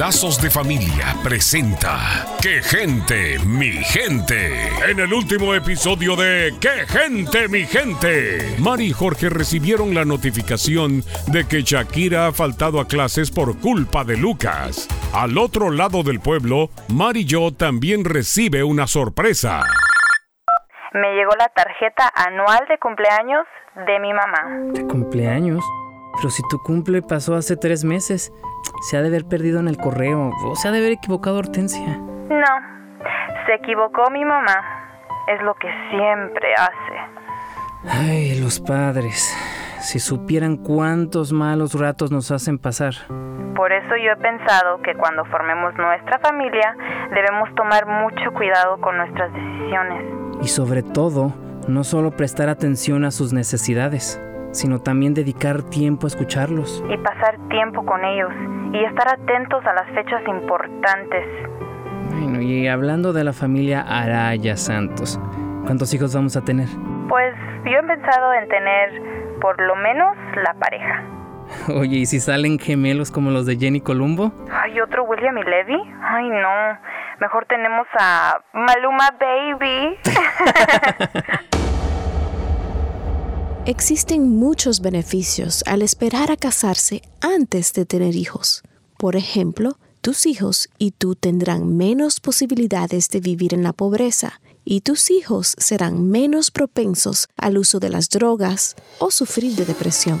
Lazos de Familia presenta ¡Qué gente, mi gente! En el último episodio de ¡Qué gente, mi gente! Mari y Jorge recibieron la notificación de que Shakira ha faltado a clases por culpa de Lucas. Al otro lado del pueblo, Mari yo también recibe una sorpresa. Me llegó la tarjeta anual de cumpleaños de mi mamá. ¿De cumpleaños? Pero si tu cumple pasó hace tres meses, se ha de haber perdido en el correo o se ha de haber equivocado Hortensia. No, se equivocó mi mamá. Es lo que siempre hace. Ay, los padres. Si supieran cuántos malos ratos nos hacen pasar. Por eso yo he pensado que cuando formemos nuestra familia debemos tomar mucho cuidado con nuestras decisiones. Y sobre todo, no solo prestar atención a sus necesidades, sino también dedicar tiempo a escucharlos. Y pasar tiempo con ellos y estar atentos a las fechas importantes. Bueno, y hablando de la familia Araya Santos, ¿cuántos hijos vamos a tener? Pues yo he pensado en tener por lo menos la pareja. Oye, ¿y si salen gemelos como los de Jenny Columbo? ¿Hay otro William y Levi? Ay, no. Mejor tenemos a Maluma Baby. Existen muchos beneficios al esperar a casarse antes de tener hijos. Por ejemplo, tus hijos y tú tendrán menos posibilidades de vivir en la pobreza y tus hijos serán menos propensos al uso de las drogas o sufrir de depresión.